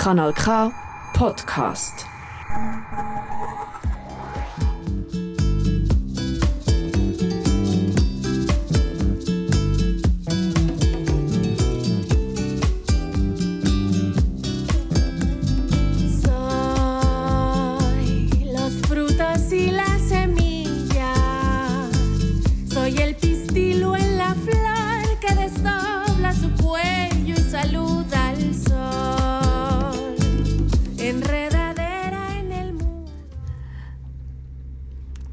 Kanal K Podcast.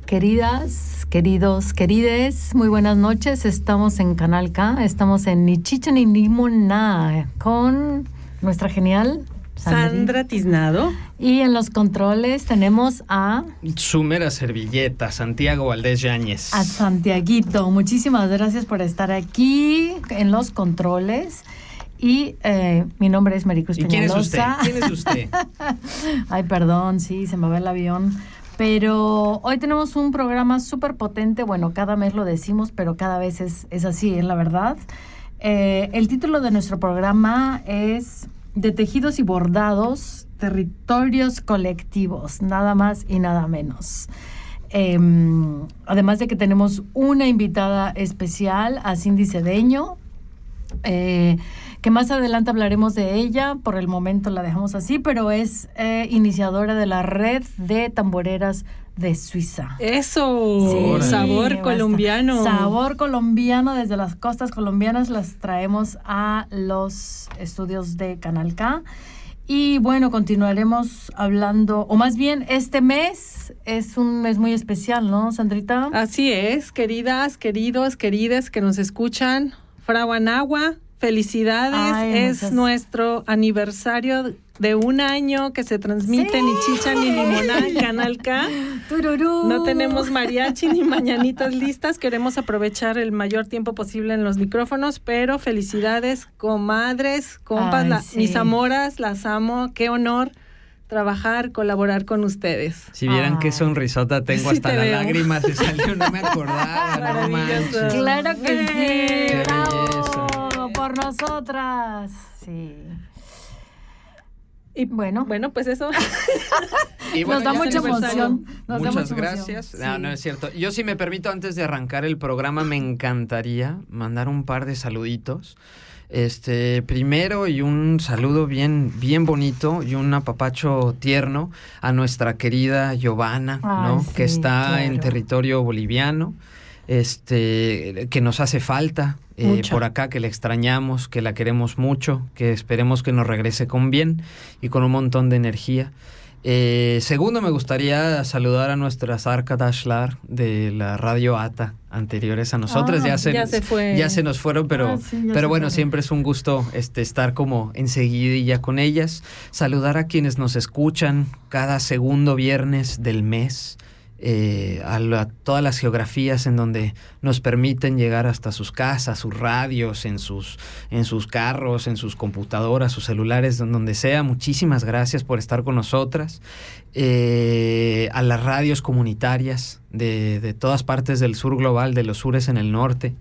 Queridas, queridos, querides, muy buenas noches. Estamos en Canal K, estamos en Ni Chicha ni Limona con nuestra genial Sandra Tiznado. Y en los controles tenemos a, Su mera servilleta, Santiago Valdés Yáñez. a Santiaguito. Muchísimas gracias por estar aquí en los controles. Y eh, mi nombre es Maricruz ¿Y quién es usted? ¿Quién es usted? Ay, perdón, sí, se me va el avión. Pero hoy tenemos un programa súper potente. Bueno, cada mes lo decimos, pero cada vez es, es así, es la verdad. Eh, el título de nuestro programa es De tejidos y bordados, territorios colectivos, nada más y nada menos. Em, además de que tenemos una invitada especial, a Cindy Cedeño, eh, que más adelante hablaremos de ella, por el momento la dejamos así, pero es eh, iniciadora de la red de tamboreras de Suiza. Eso, Sí, sabor basta. colombiano. Sabor colombiano, desde las costas colombianas las traemos a los estudios de Canal K. Y bueno, continuaremos hablando, o más bien este mes es un mes muy especial, ¿no, Sandrita? Así es, queridas, queridos, queridas que nos escuchan. Fraguanagua, felicidades. Ay, es muchas- nuestro aniversario de un año que se transmite Sí. ni chicha ni limonada en Canal K. Tururú. No tenemos mariachi ni mañanitas listas. Queremos aprovechar el mayor tiempo posible en los micrófonos, pero felicidades, comadres, compas, Ay, la- sí. mis amoras, las amo. Qué honor trabajar, colaborar con ustedes. Si vieran qué sonrisota tengo, Sí hasta te la veo. lágrima se salió, no me acordaba, no manches. Claro que sí. Qué bravo, belleza. Por nosotras. Sí. Y Bueno. bueno, pues eso. Y Nos da mucha emoción. Nos da Muchas mucha gracias. emoción. No, Sí. no es cierto. Yo si me permito, antes de arrancar el programa, me encantaría mandar un par de saluditos. Este, primero y un saludo bien, bien bonito y un apapacho tierno a nuestra querida Giovanna, Ay, ¿no? sí, que está en territorio boliviano, este, que nos hace falta eh, por acá, que la extrañamos, que la queremos mucho, que esperemos que nos regrese con bien y con un montón de energía. Eh, segundo, me gustaría saludar a nuestras Arca Dashlar de la radio ATA anteriores a nosotros. Ah, ya, se, ya se fue. ya se nos fueron, pero, Ah, sí, pero bueno, fueron. siempre es un gusto este, estar como enseguidilla con ellas. Saludar a quienes nos escuchan cada segundo viernes del mes. Eh, a, todas las geografías en donde nos permiten llegar hasta sus casas, sus radios, en sus, en sus carros, en sus computadoras, sus celulares, donde sea. Muchísimas gracias por estar con nosotras. Eh, a las radios comunitarias de, de todas partes del sur global, de los sures en el norte.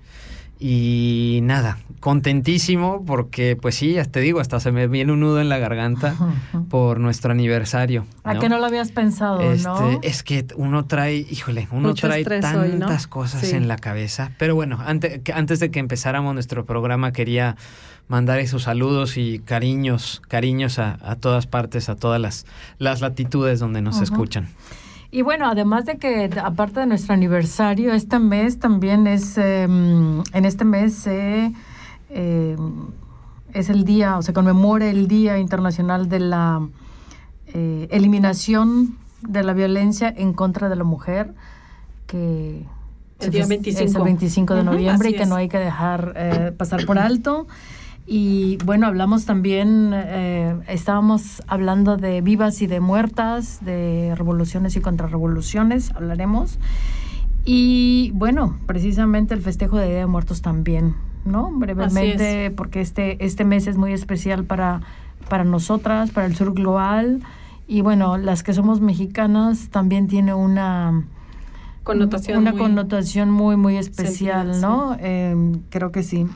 Y nada, contentísimo porque, pues sí, ya te digo, hasta se me viene un nudo en la garganta por nuestro aniversario. ¿A que no lo habías pensado, Este, no? Es que uno trae, híjole, uno Mucho trae tantas hoy, ¿no? cosas Sí. en la cabeza. Pero bueno, antes, que- antes de que empezáramos nuestro programa, quería mandar esos saludos y cariños, cariños a, a todas partes, a todas las, las latitudes donde nos escuchan. Y bueno, además de que, aparte de nuestro aniversario, este mes también es, eh, en este mes eh, eh, es el día, o se conmemora el Día Internacional de la eh, Eliminación de la Violencia en contra de la Mujer, que El día fes- 25. es el 25 de noviembre y que es. no hay que dejar eh, pasar por alto. Y bueno, hablamos también, eh, estábamos hablando de vivas y de muertas, de revoluciones y contrarrevoluciones, hablaremos. Y bueno, precisamente el festejo de Día de Muertos también, ¿no? Brevemente, porque este, este mes es muy especial para, para nosotras, para el sur global. Y bueno, las que somos mexicanas también tiene una Connotación una muy- connotación muy, muy especial, ¿no? Eh, creo que sí.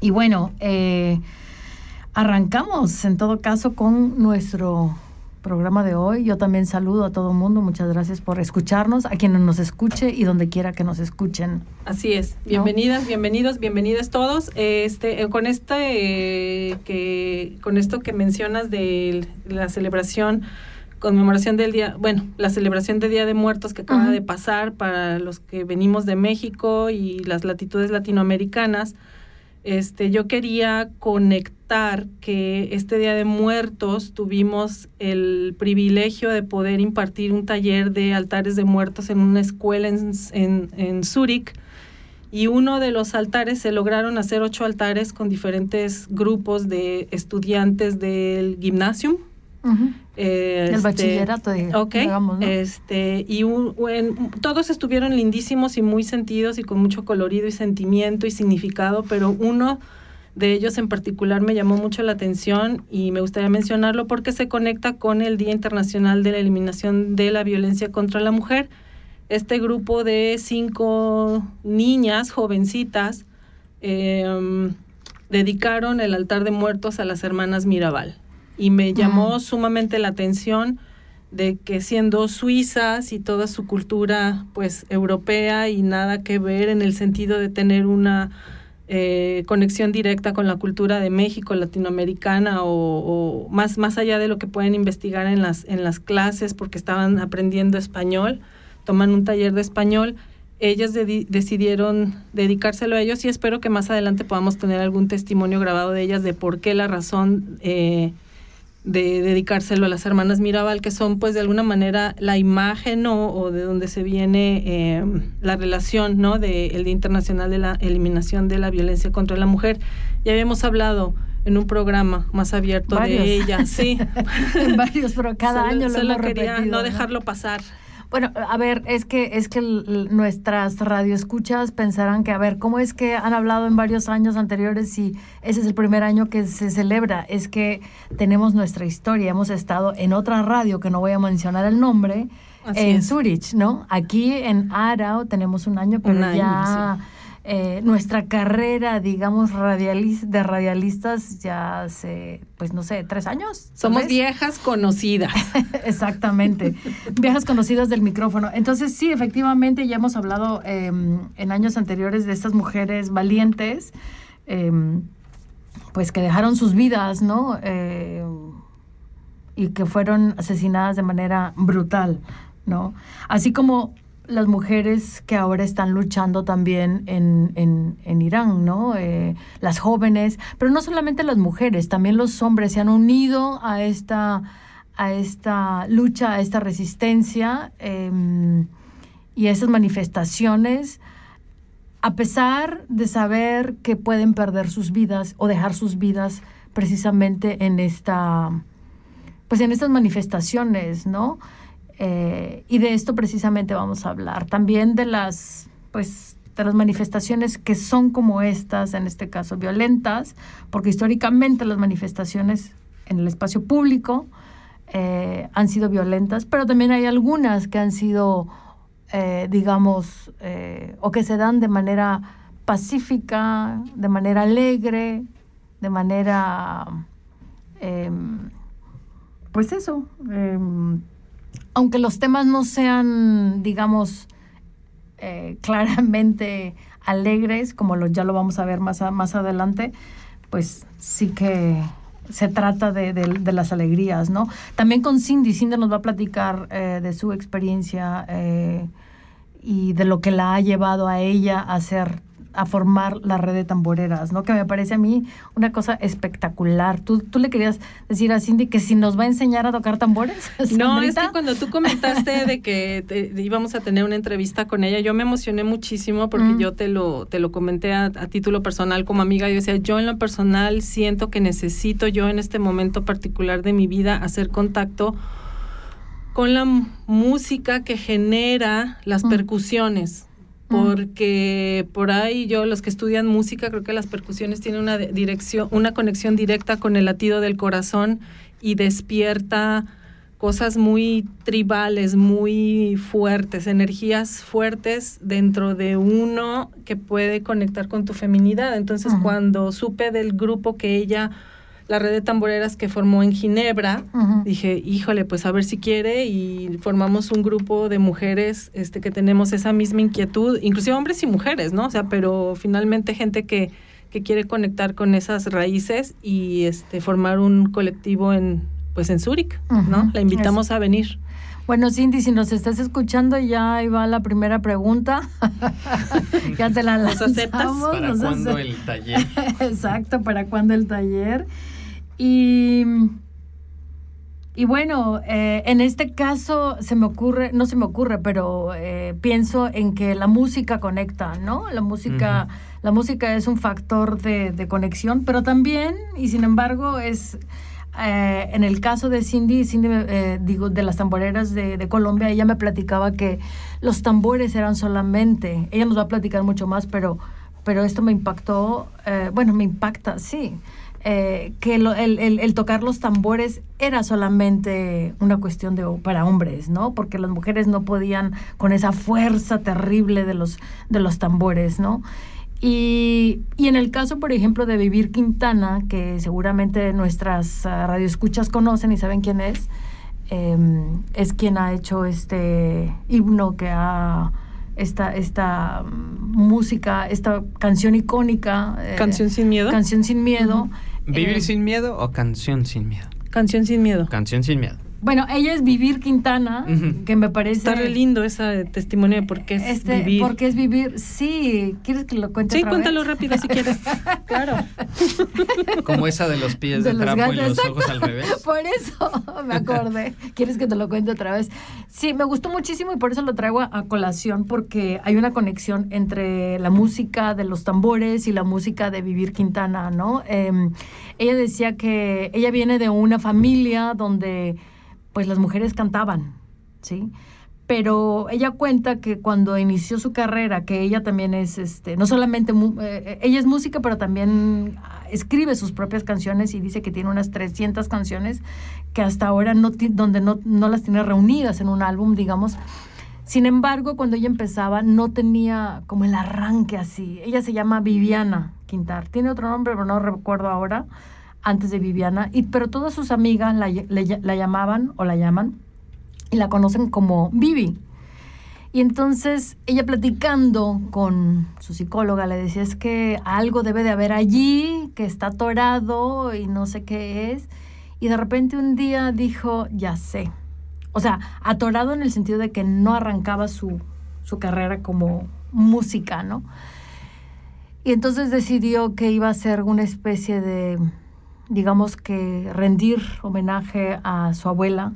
Y bueno, eh, arrancamos en todo caso con nuestro programa de hoy. Yo también saludo a todo el mundo. Muchas gracias por escucharnos, a quienes nos escuche y donde quiera que nos escuchen. Así es. Bienvenidas, bienvenidos, bienvenidas todos. Este, eh, con este, eh, que, con esto que mencionas de la celebración conmemoración del día, bueno, la celebración del Día de Muertos que acaba de pasar para los que venimos de México y las latitudes latinoamericanas, este, yo quería conectar que este Día de Muertos tuvimos el privilegio de poder impartir un taller de altares de muertos en una escuela en, en, en Zúrich. Y uno de los altares se lograron hacer ocho altares con diferentes grupos de estudiantes del gimnasium el este, bachillerato, digamos, este, y todos estuvieron lindísimos y muy sentidos y con mucho colorido y sentimiento y significado, pero uno de ellos en particular me llamó mucho la atención y me gustaría mencionarlo porque se conecta con el Día Internacional de la Eliminación de la Violencia contra la Mujer. Este grupo de cinco niñas jovencitas em, dedicaron el altar de muertos a las hermanas Mirabal y me llamó sumamente la atención de que siendo suizas y toda su cultura pues europea y nada que ver en el sentido de tener una eh, conexión directa con la cultura de México, latinoamericana o, más, más allá de lo que pueden investigar en las, en las clases porque estaban aprendiendo español, toman un taller de español, ellas decidieron dedicárselo a ellos y espero que más adelante podamos tener algún testimonio grabado de ellas de por qué la razón eh, de dedicárselo a las hermanas Mirabal, que son pues de alguna manera la imagen o de donde se viene eh, la relación ¿no? del Día Internacional de la Eliminación de la Violencia contra la Mujer. Ya habíamos hablado en un programa más abierto de ella, sí. Varios, pero cada año lo solo quería no dejarlo pasar. Bueno, a ver, es que es que nuestras radioescuchas pensarán que, a ver, ¿cómo es que han hablado en varios años anteriores y ese es el primer año que se celebra? Es que tenemos nuestra historia, hemos estado en otra radio que no voy a mencionar el nombre, en Zurich, ¿no? Aquí en Arau tenemos un año, pero ya... Eh, nuestra carrera, digamos, radialis de radialistas ya hace, pues no sé, tres años. Somos viejas conocidas. Exactamente, viejas conocidas del micrófono. Entonces, sí, efectivamente, ya hemos hablado em, en años anteriores de estas mujeres valientes, em, pues que dejaron sus vidas, ¿no? Eh, y que fueron asesinadas de manera brutal, ¿no? Así como las mujeres que ahora están luchando también en, en, Irán, ¿no? Eh, las jóvenes, pero no solamente las mujeres, también los hombres se han unido a esta, a esta lucha, a esta resistencia em, y a esas manifestaciones, a pesar de saber que pueden perder sus vidas o dejar sus vidas precisamente en esta, pues en estas manifestaciones, ¿no? Eh, y de esto precisamente vamos a hablar. También de las, pues, de las manifestaciones que son como estas, en este caso violentas, porque históricamente las manifestaciones en el espacio público eh, han sido violentas, pero también hay algunas que han sido, eh, digamos, o que se dan de manera pacífica, de manera alegre, de manera, em, pues eso, em, aunque los temas no sean, digamos, eh, claramente alegres, como lo, ya lo vamos a ver más, más adelante, pues sí que se trata de, las alegrías, ¿no? También con Cindy, Cindy nos va a platicar eh, de su experiencia eh, y de lo que la ha llevado a ella a ser a formar la red de tamboreras, ¿no? Que me parece a mí una cosa espectacular. ¿Tú, tú le querías decir a Cindy que si nos va a enseñar a tocar tambores? No, es que cuando tú comentaste de que íbamos a tener una entrevista con ella, yo me emocioné muchísimo porque mm. yo te lo, te lo comenté a, a, título personal como amiga. Yo decía, yo en lo personal siento que necesito yo en este momento particular de mi vida hacer contacto con la música que genera las mm. percusiones porque por ahí yo los que estudian música creo que las percusiones tienen una dirección una conexión directa con el latido del corazón y despierta cosas muy tribales, muy fuertes, energías fuertes dentro de uno que puede conectar con tu feminidad. Entonces, cuando supe del grupo que ella la red de tamboreras que formó en Ginebra. Dije, híjole, pues a ver si quiere y formamos un grupo de mujeres este, que tenemos esa misma inquietud, inclusive hombres y mujeres, ¿no? O sea, pero finalmente gente que, que quiere conectar con esas raíces y este, formar un colectivo en, pues en Zúrich, ¿no? La invitamos a venir. Bueno, Cindy, si nos estás escuchando, ya ahí va la primera pregunta. ya te la ¿Nos aceptas? lanzamos. ¿Para nos cuándo ace- el taller? Exacto, ¿para cuándo el taller? Y, y bueno, eh, en este caso se me ocurre, no se me ocurre, pero eh, pienso en que la música conecta, ¿no? La música, la música es un factor de, de conexión, pero también, y sin embargo, es eh, en el caso de Cindy, Cindy eh, digo, de las tamboreras de, de Colombia, ella me platicaba que los tambores eran solamente, ella nos va a platicar mucho más, pero, pero esto me impactó, eh, bueno, me impacta, sí, eh, que lo- el, el- el tocar los tambores era solamente una cuestión de, para hombres, ¿no? Porque las mujeres no podían con esa fuerza terrible de los, de los tambores, ¿no? Y, y en el caso, por ejemplo, de Vivir Quintana, que seguramente nuestras ah, radioescuchas conocen y saben quién es, eh, es quien ha hecho este himno que ha esta, esta mm, música, esta canción icónica. eh, Canción sin miedo. Canción sin miedo. ¿Vivir Eh, sin miedo o canción sin miedo? Canción sin miedo. Canción sin miedo. Bueno, ella es Vivir Quintana, que me parece... Está re lindo ese testimonio de por qué es este, vivir. Porque es vivir, sí. ¿Quieres que lo cuente Sí, otra cuéntalo vez? rápido si quieres. claro. Como esa de los pies de, De los trapo y los exacto. ojos al revés. Por eso me acordé. ¿Quieres que te lo cuente otra vez? Sí, me gustó muchísimo y por eso lo traigo a, a colación, porque hay una conexión entre la música de los tambores y la música de Vivir Quintana, ¿no? Eh, ella decía que ella viene de una familia donde pues las mujeres cantaban, ¿sí? Pero ella cuenta que cuando inició su carrera, que ella también es, este, no solamente, mu- eh, ella es música, pero también ah, escribe sus propias canciones y dice que tiene unas 300 canciones que hasta ahora no, donde no, no las tiene reunidas en un álbum, digamos. Sin embargo, cuando ella empezaba, no tenía como el arranque así. Ella se llama Viviana Quintar. Tiene otro nombre, pero no recuerdo ahora, antes de Viviana. Y, pero todas sus amigas la, llamaban o la llaman y la conocen como Vivi. Y entonces ella platicando con su psicóloga le decía, es que algo debe de haber allí, que está atorado y no sé qué es. Y de repente un día dijo, ya sé. O sea, atorado en el sentido de que no arrancaba su, su carrera como música, ¿no? Y entonces decidió que iba a ser una especie de, digamos que rendir homenaje a su abuela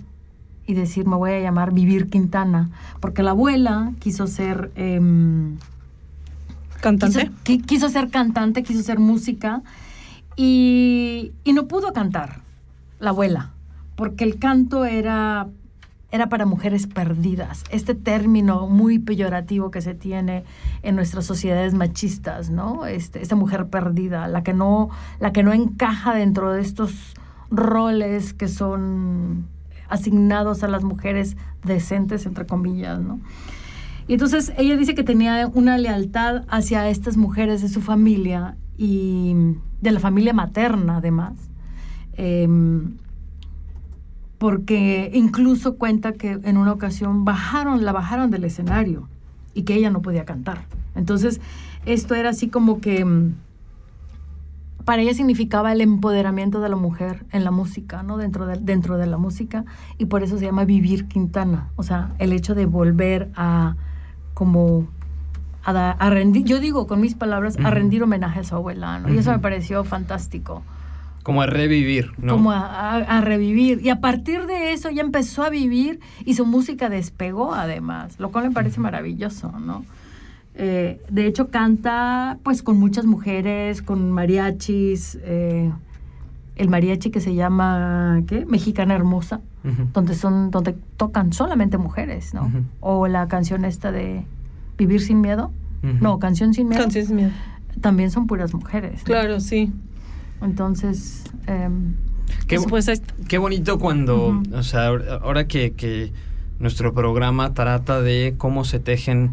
y decir, me voy a llamar Vivir Quintana, porque la abuela quiso ser... em, Cantante. Quiso, qui- quiso ser cantante, quiso ser música y, y no pudo cantar, la abuela, porque el canto era, era para mujeres perdidas. Este término muy peyorativo que se tiene en nuestras sociedades machistas, ¿no? Este, esta mujer perdida, la que, no, la que no encaja dentro de estos roles que son asignados a las mujeres decentes, entre comillas, ¿no? Y entonces ella dice que tenía una lealtad hacia estas mujeres de su familia y de la familia materna además, Em, porque incluso cuenta que en una ocasión bajaron, la bajaron del escenario y que ella no podía cantar. Entonces esto era así como que mm, para ella significaba el empoderamiento de la mujer en la música, ¿no? Dentro de, dentro de la música, y por eso se llama Vivir Quintana, o sea, el hecho de volver a como a, da- a rendir, yo digo con mis palabras, a rendir homenaje a su abuela, ¿no? Y eso me pareció fantástico, Como a revivir, ¿no? como a, a- a revivir. Y a partir de eso ya empezó a vivir y su música despegó además, lo cual me parece maravilloso, ¿no? Eh, de hecho, canta pues con muchas mujeres, con mariachis, eh, el mariachi que se llama, ¿qué? Mexicana Hermosa, donde, son, donde tocan solamente mujeres, ¿no? O la canción esta de Vivir sin miedo. No, Canción sin miedo. Canción sin miedo. También son puras mujeres. ¿no? Claro, sí. Entonces, em, Qué, Pues qué bonito cuando, o sea, ahora- ahora que, que nuestro programa trata de cómo se tejen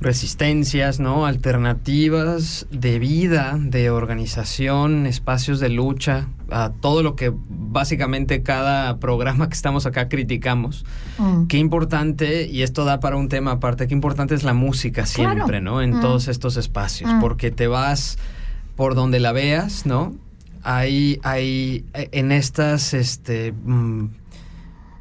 resistencias, ¿no? Alternativas de vida, de organización, espacios de lucha, a todo lo que básicamente cada programa que estamos acá criticamos. Mm. Qué importante, y esto da para un tema aparte, qué importante es la música siempre, Claro. ¿no? En Mm. todos estos espacios, Mm. porque te vas por donde la veas, ¿no? Hay, hay eh, en estas este, mm,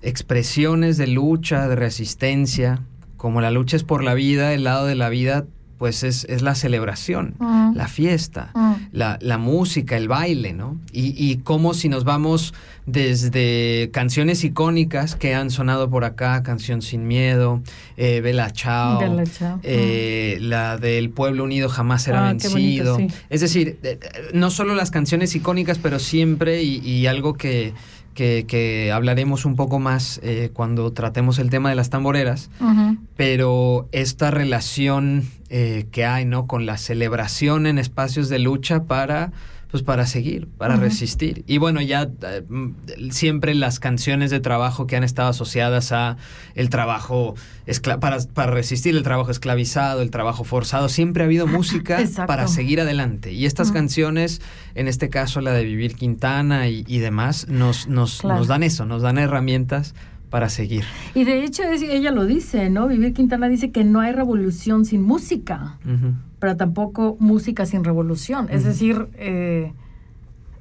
expresiones de lucha, de resistencia, como la lucha es por la vida, el lado de la vida, pues es, es la celebración, Mm. la fiesta, Mm. la, la música, el baile, ¿no? Y, y como si nos vamos desde canciones icónicas que han sonado por acá, Canción Sin Miedo, eh, Bella Chao, Bella Ciao. eh, la del Pueblo Unido Jamás Será Ah, bonito, Vencido. sí. Es decir, eh, eh, no solo las canciones icónicas, pero siempre y, y algo que, que, que hablaremos un poco más eh, cuando tratemos el tema de las tamboreras, pero esta relación eh, que hay, ¿no? Con la celebración en espacios de lucha para pues para seguir, para resistir. Y bueno, ya eh, siempre las canciones de trabajo que han estado asociadas a el trabajo para, para resistir el trabajo esclavizado, el trabajo forzado, siempre ha habido música Exacto. para seguir adelante. Y estas canciones, en este caso la de Vivir Quintana y, y demás, nos, nos, Claro. nos dan eso, nos dan herramientas para seguir. Y de hecho es- ella lo dice, ¿no? Vivir Quintana dice que no hay revolución sin música, pero tampoco música sin revolución. Es decir, eh,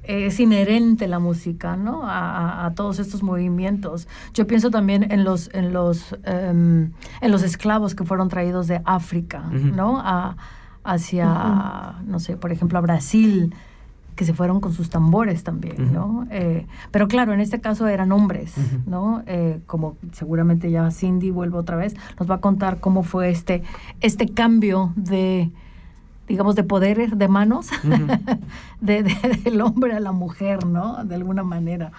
es inherente la música, ¿no? A, a- a todos estos movimientos. Yo pienso también en los, en los, em, en los esclavos que fueron traídos de África. ¿no? A- hacia, no sé, por ejemplo, a Brasil, que se fueron con sus tambores también. ¿no? Eh, pero claro, en este caso eran hombres. ¿no? Eh, como seguramente ya Cindy vuelve otra vez, nos va a contar cómo fue este, este cambio de, digamos, de poderes, de manos, de, de- del hombre a la mujer, ¿no? De alguna manera.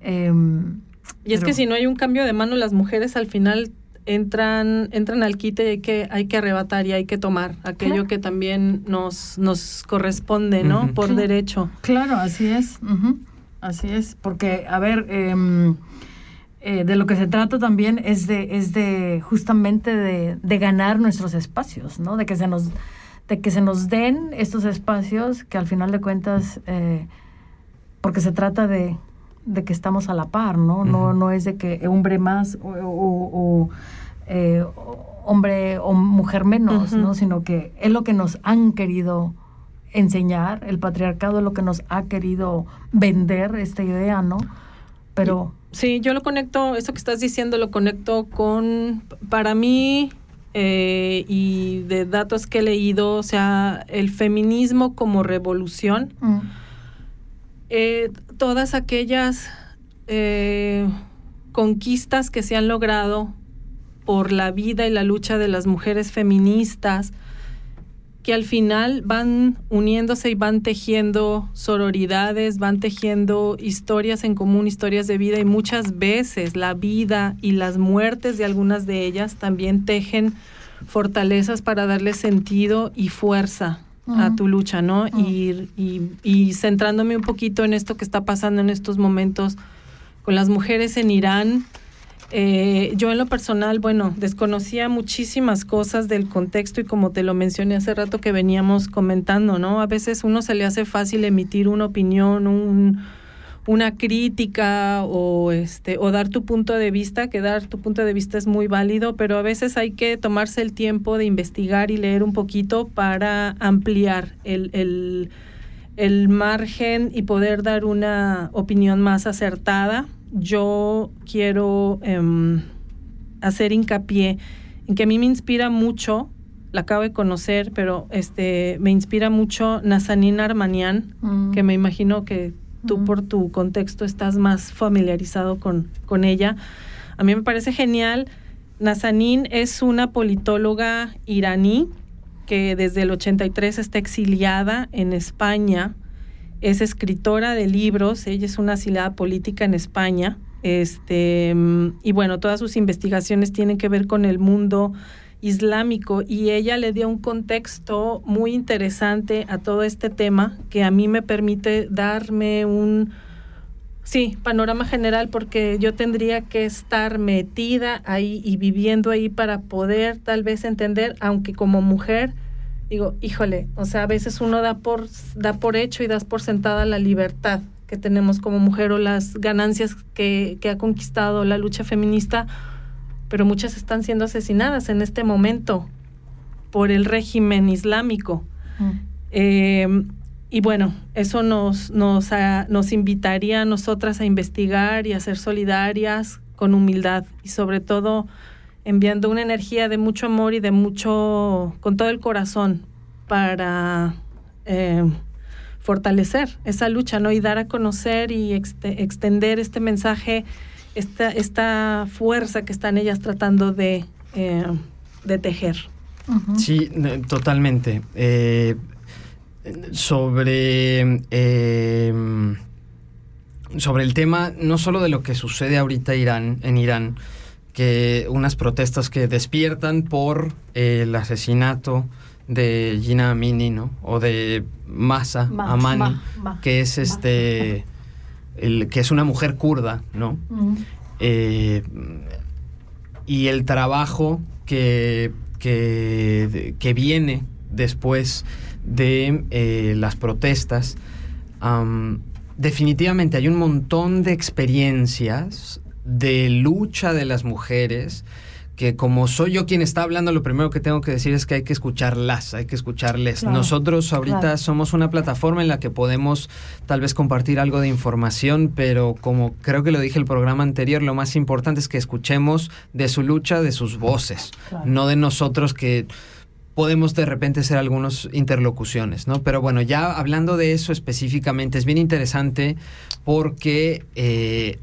Em, Y es pero- que si no hay un cambio de mano, las mujeres al final entran, entran al quite y hay que, hay que arrebatar y hay que tomar aquello Claro. que también nos, nos corresponde, ¿no? Por Claro. derecho. Claro, así es. Así es. Porque, a ver, em, eh, de lo que se trata también es de, es de justamente de, de ganar nuestros espacios, ¿no? De que se nos, de que se nos den estos espacios que al final de cuentas, eh, porque se trata de, de que estamos a la par, ¿no? No, no es de que hombre más o, o- o, eh, hombre o mujer menos. ¿no? Sino que es lo que nos han querido enseñar, el patriarcado es lo que nos ha querido vender esta idea, ¿no? Pero Sí, yo lo conecto, eso que estás diciendo lo conecto con, para mí, eh, y de datos que he leído, o sea, el feminismo como revolución, mm, eh, todas aquellas eh, conquistas que se han logrado por la vida y la lucha de las mujeres feministas, que al final van uniéndose y van tejiendo sororidades, van tejiendo historias en común, historias de vida y muchas veces la vida y las muertes de algunas de ellas también tejen fortalezas para darle sentido y fuerza a tu lucha, ¿no? Y, y centrándome un poquito en esto que está pasando en estos momentos con las mujeres en Irán, eh, yo en lo personal, bueno, desconocía muchísimas cosas del contexto y como te lo mencioné hace rato que veníamos comentando, ¿no? A veces uno se le hace fácil emitir una opinión, un, una crítica o este o dar tu punto de vista, que dar tu punto de vista es muy válido, pero a veces hay que tomarse el tiempo de investigar y leer un poquito para ampliar el, el, el margen y poder dar una opinión más acertada. Yo quiero em, hacer hincapié en que a mí me inspira mucho, la acabo de conocer, pero este me inspira mucho Nazanin Armanian, mm, que me imagino que tú por tu contexto estás más familiarizado con, con ella. A mí me parece genial. Nazanin es una politóloga iraní que desde el 83 está exiliada en España. Es escritora de libros, ella es una asilada política en España. Este, mm, y bueno, todas sus investigaciones tienen que ver con el mundo islámico y ella le dio un contexto muy interesante a todo este tema que a mí me permite darme un, Sí, panorama general, porque yo tendría que estar metida ahí y viviendo ahí para poder tal vez entender, aunque como mujer digo, híjole, o sea, a veces uno da por, da por hecho y das por sentada la libertad que tenemos como mujer o las ganancias que, que ha conquistado la lucha feminista, pero muchas están siendo asesinadas en este momento por el régimen islámico. Mm. Eh, y bueno, eso nos, nos, nos invitaría a nosotras a investigar y a ser solidarias con humildad y sobre todo enviando una energía de mucho amor y de mucho, con todo el corazón para eh, fortalecer esa lucha, ¿no? Y dar a conocer y extender este mensaje, esta, esta fuerza que están ellas tratando de, eh, de tejer. Sí, totalmente. Eh, sobre, em, sobre el tema no solo de lo que sucede ahorita Irán, en Irán, que unas protestas que despiertan por el asesinato de Gina Amini, ¿no? O de Masa Amani, que es este, el, que es una mujer kurda, ¿no? Eh, y el trabajo que, que, que viene después de eh, las protestas, definitivamente hay un montón de experiencias de lucha de las mujeres que como soy yo quien está hablando, lo primero que tengo que decir es que hay que escucharlas, hay que escucharles. Nosotros ahorita somos una plataforma en la que podemos tal vez compartir algo de información, pero como creo que lo dije el programa anterior, lo más importante es que escuchemos de su lucha, de sus voces, no de nosotros que podemos de repente ser algunas interlocuciones, ¿no? Pero bueno, ya hablando de eso específicamente, es bien interesante porque eh,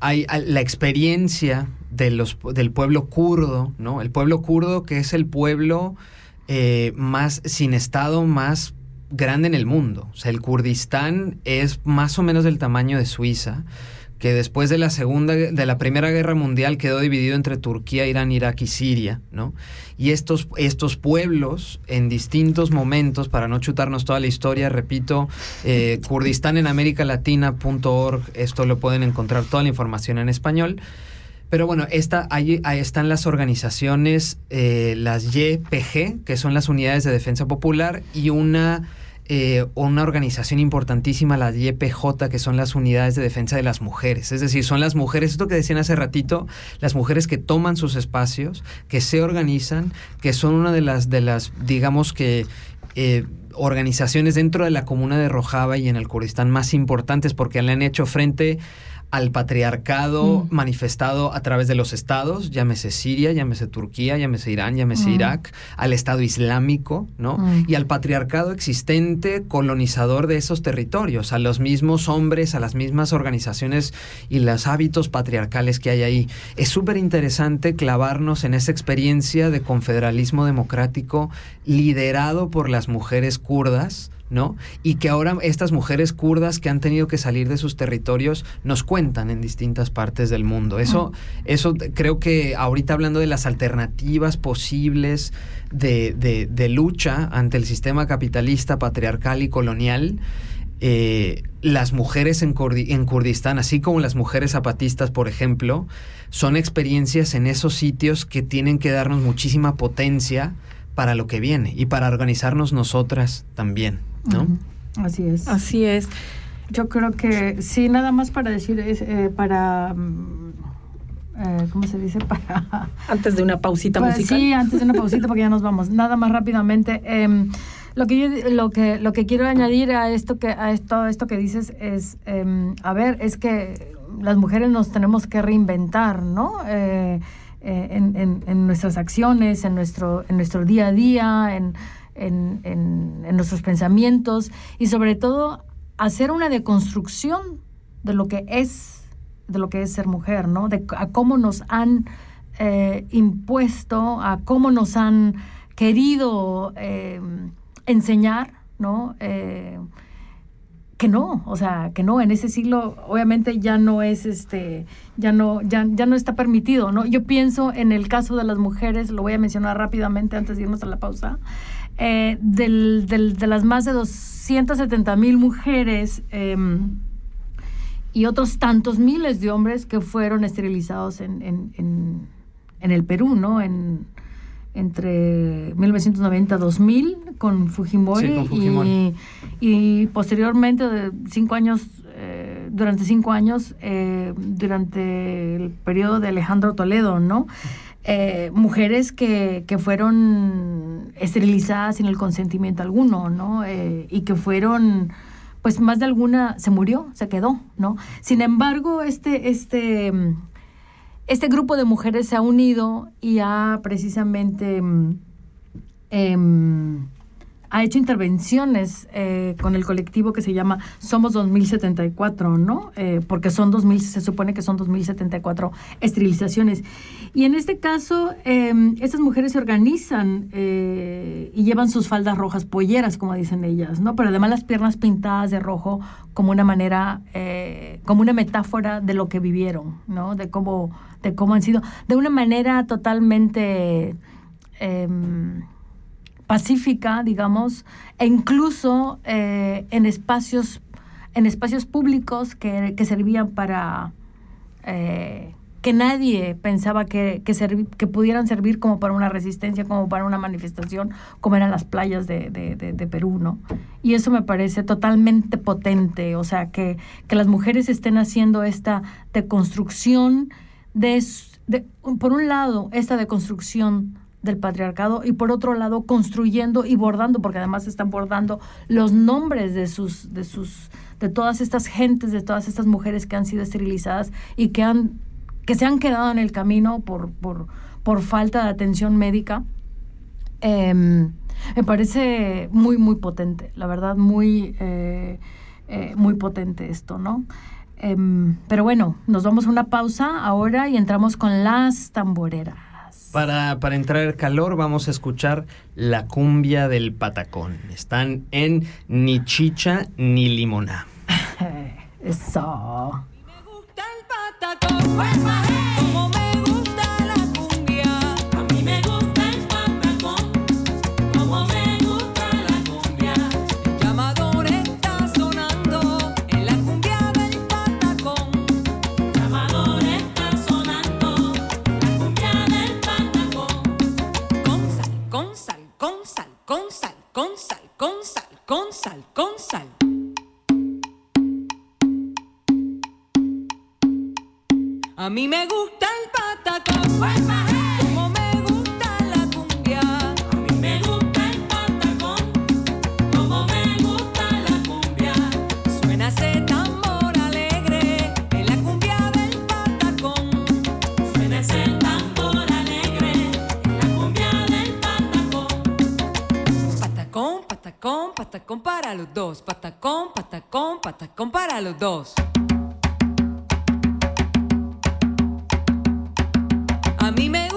hay, la experiencia de los, del pueblo kurdo, ¿no? El pueblo kurdo que es el pueblo eh, más sin estado más grande en el mundo. O sea, el Kurdistán es más o menos del tamaño de Suiza que después de la segunda de la primera guerra mundial quedó dividido entre Turquía, Irán, Irak y Siria, ¿no? Y estos, estos pueblos en distintos momentos, para no chutarnos toda la historia, repito, eh, Kurdistán en esto lo pueden encontrar toda la información en español. Pero bueno, esta, ahí, están las organizaciones, eh, las YPG, que son las Unidades de Defensa Popular, y una eh, una organización importantísima, la YPJ, que son las unidades de defensa de las mujeres. Es decir, son las mujeres, esto que decían hace ratito, las mujeres que toman sus espacios, que se organizan, que son una de las, de las digamos que... Eh, organizaciones dentro de la comuna de Rojava y en el Kurdistán más importantes porque le han hecho frente al patriarcado mm. manifestado a través de los estados, llámese Siria, llámese Turquía, llámese Irán, llámese mm. Irak, al Estado Islámico, ¿no? Mm. Y al patriarcado existente colonizador de esos territorios, a los mismos hombres, a las mismas organizaciones y los hábitos patriarcales que hay ahí. Es súper interesante clavarnos en esa experiencia de confederalismo democrático liderado por las mujeres kurdas, ¿no? Y que ahora estas mujeres kurdas que han tenido que salir de sus territorios nos cuentan en distintas partes del mundo. Eso, eso creo que ahorita hablando de las alternativas posibles de, lucha ante el sistema capitalista, patriarcal y colonial, eh, las mujeres en, en, Kurdistán, así como las mujeres zapatistas, por ejemplo, son experiencias en esos sitios que tienen que darnos muchísima potencia para lo que viene y para organizarnos nosotras también. ¿No? Así es. Así es. Yo creo que sí, nada más para decir, es, eh, para... Mm, eh, ¿Cómo se dice? Para... Antes de una pausita pues, musical. Sí, antes de una pausita porque ya nos vamos. Nada más rápidamente. Em, lo que yo, lo que lo que quiero añadir a esto que a esto esto que dices es em, a ver es que las mujeres nos tenemos que reinventar no eh, en, en, en, nuestras acciones en nuestro en nuestro día a día en en, en, nuestros pensamientos y sobre todo hacer una deconstrucción de lo que es, de lo que es ser mujer, ¿no? De a cómo nos han eh, impuesto, a cómo nos han querido eh, enseñar, ¿no? Eh, que no, o sea, que no, en ese siglo obviamente ya no es este, ya no, ya, ya no está permitido, ¿no? Yo pienso en el caso de las mujeres, lo voy a mencionar rápidamente antes de irnos a la pausa, eh, del, del, de las más de 270 mil mujeres em, y otros tantos miles de hombres que fueron esterilizados en, en, en, en el Perú, ¿no? En, entre 1990 2000 con Fujimori, Sí, con Fujimori. Y, y posteriormente de cinco años eh, durante cinco años eh, durante el periodo de Alejandro Toledo no Eh, mujeres que, que fueron esterilizadas sin el consentimiento alguno no Eh, y que fueron pues más de alguna se murió se quedó no sin embargo este este este grupo de mujeres se ha unido y ha precisamente mm, em, ha hecho intervenciones eh, con el colectivo que se llama Somos 2074, ¿no? Eh, porque son 2000, se supone que son 2074 esterilizaciones. Y en este caso, em, estas mujeres se organizan eh, y llevan sus faldas rojas, polleras, como dicen ellas, ¿no? Pero además las piernas pintadas de rojo como una manera, como una metáfora de lo que vivieron, ¿no? De cómo, de cómo han sido, de una manera totalmente... em, pacífica, digamos, e incluso eh, en espacios en espacios públicos que, servían para eh, que nadie pensaba que, que, pudieran servir como para una resistencia, como para una manifestación, como eran las playas de, de- de- de Perú, ¿no? Y eso me parece totalmente potente, o sea, que, que las mujeres estén haciendo esta deconstrucción de- por un lado, esta deconstrucción del patriarcado y por otro lado construyendo y bordando porque además están bordando los nombres de sus de sus de todas estas gentes de todas estas mujeres que han sido esterilizadas y que han que se han quedado en el camino por por, por falta de atención médica. Em, me parece muy muy potente la verdad muy eh, eh, muy potente esto no Em, pero bueno nos vamos a una pausa ahora y entramos con las tamboreras Para, para entrar en calor vamos a escuchar la cumbia del patacón. Están en Ni Chicha ni Limona. Eso. Me gusta el patacón, en la cumbia del patacón. Patacón, patacón, patacón para los dos. Patacón, patacón, patacón para los dos. A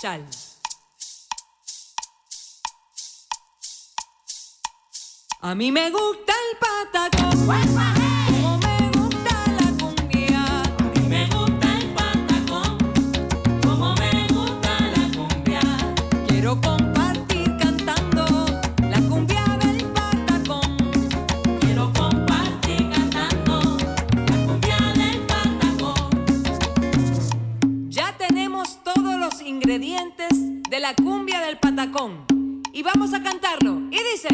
sal. A mí me gusta el patacón, la cumbia del patacón. Y vamos a cantarlo. Y dice: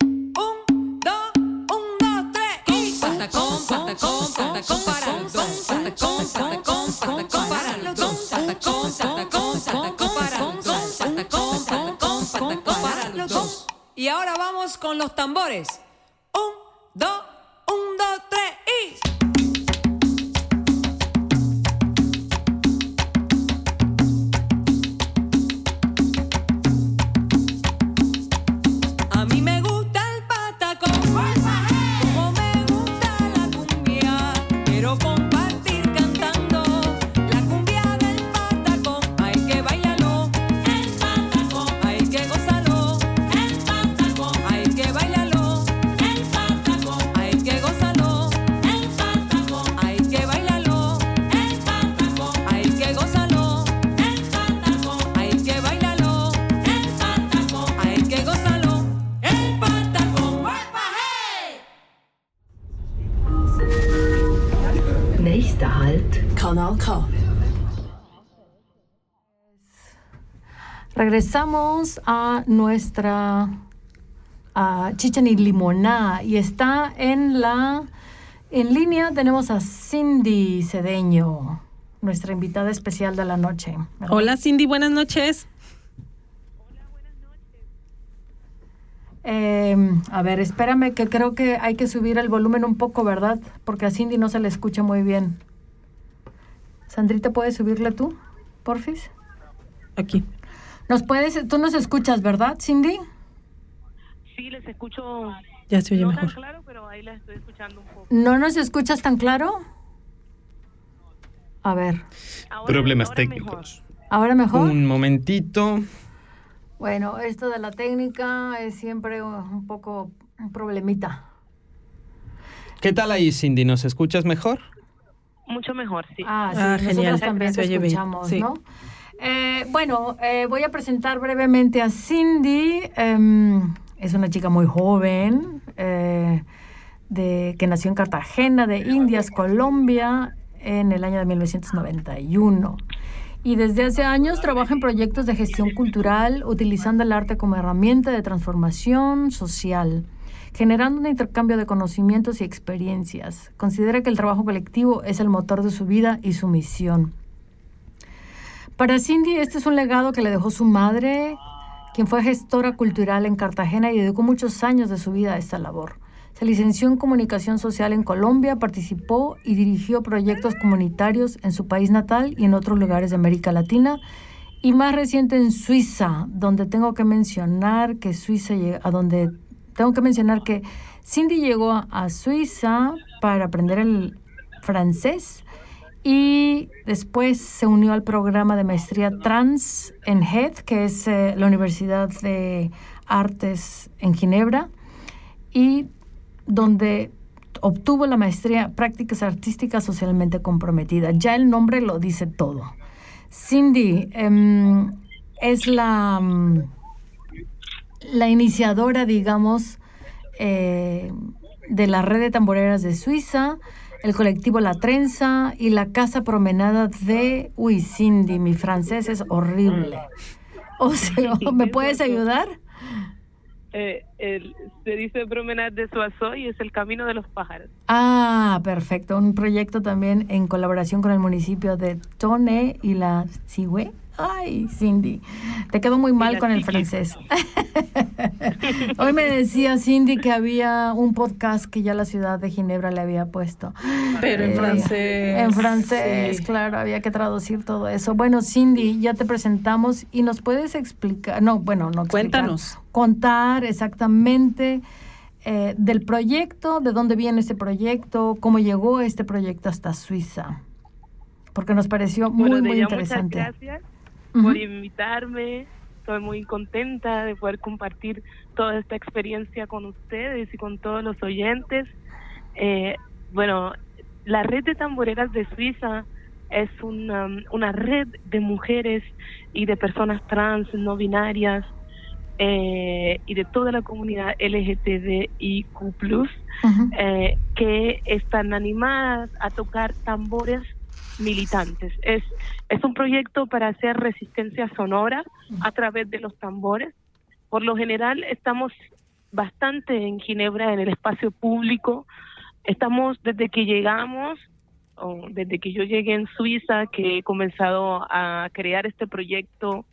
Un, dos, un, dos, tres. Y patacón, patacón, patacón para los dos. Patacón, patacón, patacón para los dos. Patacón, patacón, patacón para los. Patacón, patacón, patacón para los dos. Y ahora vamos con los tambores. Un, dos, Regresamos a nuestra a Chichen y Limoná y está en la en línea tenemos a Cindy Cedeño, nuestra invitada especial de la noche. ¿verdad? Hola Cindy, buenas noches. Eh, a ver, espérame que creo que hay que subir el volumen un poco, ¿verdad? Porque a Cindy no se le escucha muy bien. Sandrita, ¿puedes subirle tú, porfis? Aquí. ¿Nos puedes, tú nos escuchas, ¿verdad, Cindy? Sí, les escucho. Ya se oye no tan mejor. claro, pero ahí las estoy escuchando un poco. ¿No nos escuchas tan claro? A ver, Ahora- Problemas ahora técnicos. ¿ahora mejor? Un momentito. Bueno, esto de la técnica es siempre un poco un problemita. ¿Qué tal ahí, Cindy? ¿Nos escuchas mejor? mejor. Mucho mejor, sí. Ah, sí, Ah, nosotros genial. también Se te oye bien, escuchamos, sí. ¿no? Eh, bueno, eh, voy a presentar brevemente a Cindy. Em, es una chica muy joven, eh, de, que nació en Cartagena de Indias, Colombia, en el año de 1991. Y desde hace años trabaja en proyectos de gestión cultural, utilizando el arte como herramienta de transformación social, generando un intercambio de conocimientos y experiencias. Considera que el trabajo colectivo es el motor de su vida y su misión. Para Cindy, este es un legado que le dejó su madre, quien fue gestora cultural en Cartagena y dedicó muchos años de su vida a esta labor. Se licenció en comunicación social en Colombia, participó y dirigió proyectos comunitarios en su país natal y en otros lugares de América Latina, y más reciente en Suiza, donde tengo que mencionar que Suiza, a donde tengo que mencionar que Cindy llegó a Suiza para aprender el francés y después se unió al programa de maestría trans en HED, que es eh, la Universidad de Artes en Ginebra, y donde obtuvo la maestría Prácticas Artísticas Socialmente Comprometida. Ya el nombre lo dice todo. Cindy em, es la, mm, la iniciadora, digamos, eh, de la red de tamboreras de Suiza, el colectivo La Trenza y la Casa Promenada de... Uy, Cindy, mi francés es horrible. O sea, ¿me puedes ayudar? Eh, el- se dice promenade de Soissons y es el camino de los pájaros. Ah, perfecto. Un proyecto también en colaboración con el municipio de Tone y la Sigüe. Ay, Cindy, te quedó muy mal con el francés. Hoy me decía Cindy que había un podcast que ya la ciudad de Ginebra le había puesto. Pero en Eh, francés. En francés, sí. claro, había que traducir todo eso. Bueno, Cindy, ya te presentamos y nos puedes explicar, no, bueno, no explicar, Cuéntanos. contar exactamente eh, del proyecto, de dónde viene este proyecto, cómo llegó este proyecto hasta Suiza, porque nos pareció muy, bueno, muy ya interesante. muchas gracias Por invitarme. Estoy muy contenta de poder compartir toda esta experiencia con ustedes y con todos los oyentes. Eh, bueno, la red de tamboreras de Suiza es una, una red de mujeres y de personas trans, no binarias eh, y de toda la comunidad LGTBIQ+, Ujú. eh, que están animadas a tocar tambores militantes. Es, es un proyecto para hacer resistencia sonora a través de los tambores. Por lo general estamos bastante en Ginebra, en el espacio público. Estamos desde que llegamos, o desde que yo llegué en Suiza, que he comenzado a crear este proyecto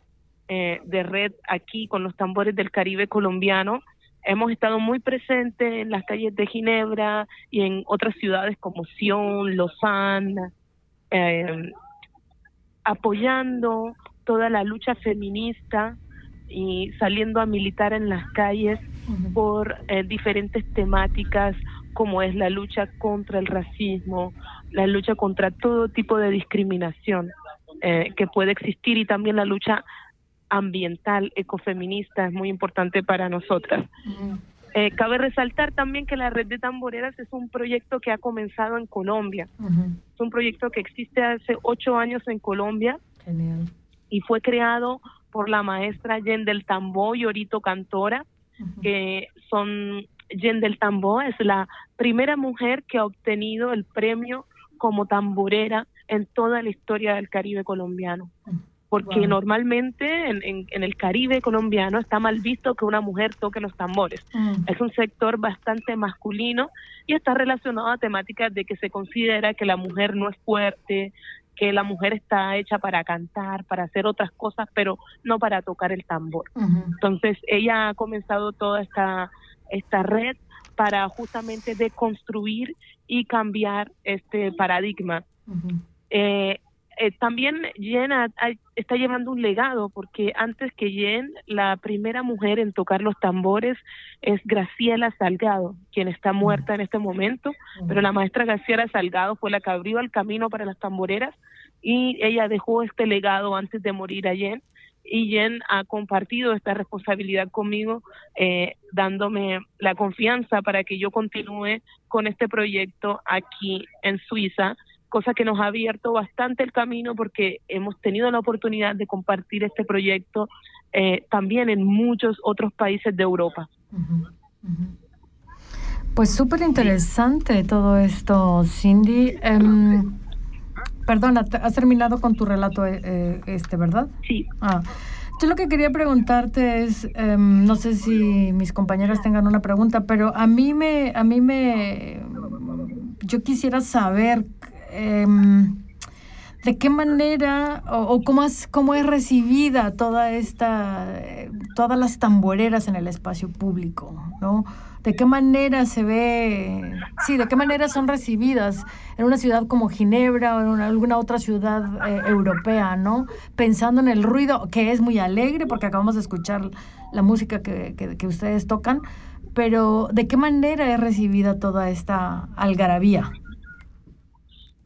eh, de red aquí con los tambores del Caribe colombiano. hemos estado muy presentes en las calles de Ginebra y en otras ciudades como Sion, Lausanne, eh, apoyando toda la lucha feminista y saliendo a militar en las calles por eh, diferentes temáticas como es la lucha contra el racismo, la lucha contra todo tipo de discriminación eh, que puede existir y también la lucha ambiental, ecofeminista, es muy importante para nosotras. Eh, cabe resaltar también que la red de tamboreras es un proyecto que ha comenzado en Colombia. Es un proyecto que existe hace ocho años en Colombia. Y fue creado por la maestra Yendel Tambó y Orito Cantora, que son Yendel Tambó es la primera mujer que ha obtenido el premio como tamborera en toda la historia del Caribe colombiano porque normalmente en, en, el Caribe colombiano está mal visto que una mujer toque los tambores. Mm. Es un sector bastante masculino y está relacionado a temáticas de que se considera que la mujer no es fuerte, que la mujer está hecha para cantar, para hacer otras cosas, pero no para tocar el tambor. Entonces ella ha comenzado toda esta, esta red para justamente deconstruir y cambiar este paradigma. eh, eh, también Jen está llevando un legado, porque antes que Jen, la primera mujer en tocar los tambores es Graciela Salgado, quien está muerta en este momento, pero la maestra Graciela Salgado fue la que abrió el camino para las tamboreras y ella dejó este legado antes de morir a Jen. Y Jen ha compartido esta responsabilidad conmigo, eh, dándome la confianza para que yo continúe con este proyecto aquí en Suiza cosa que nos ha abierto bastante el camino porque hemos tenido la oportunidad de compartir este proyecto eh, también en muchos otros países de Europa. Pues súper interesante todo esto, Cindy. Um, perdona, has terminado con tu relato eh, este, ¿verdad? Sí. Ah. Yo lo que quería preguntarte es, em, no sé si mis compañeras tengan una pregunta, pero a mí me, a mí me, yo quisiera saber Em, ¿de qué manera o, cómo, es, cómo es recibida toda esta, todas las tamboreras en el espacio público, ¿no? ¿De qué manera se ve, sí, de qué manera son recibidas en una ciudad como Ginebra o en alguna otra ciudad eh, europea, ¿no? Pensando en el ruido, que es muy alegre porque acabamos de escuchar la música que, que ustedes tocan, pero ¿de qué manera es recibida toda esta algarabía?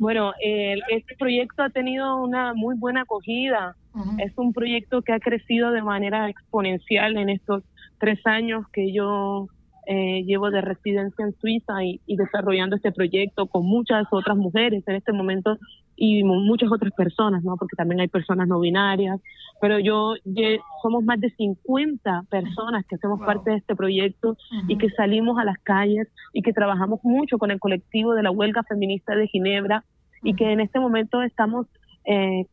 Bueno, este proyecto ha tenido una muy buena acogida. Es un proyecto que ha crecido de manera exponencial en estos tres años que yo eh, llevo de residencia en Suiza y, desarrollando este proyecto con muchas otras mujeres en este momento y muchas otras personas, ¿no? Porque también hay personas no binarias. Pero yo, somos más de 50 personas que hacemos parte de este proyecto y que salimos a las calles y que trabajamos mucho con el colectivo de la huelga feminista de Ginebra y que en este momento estamos eh,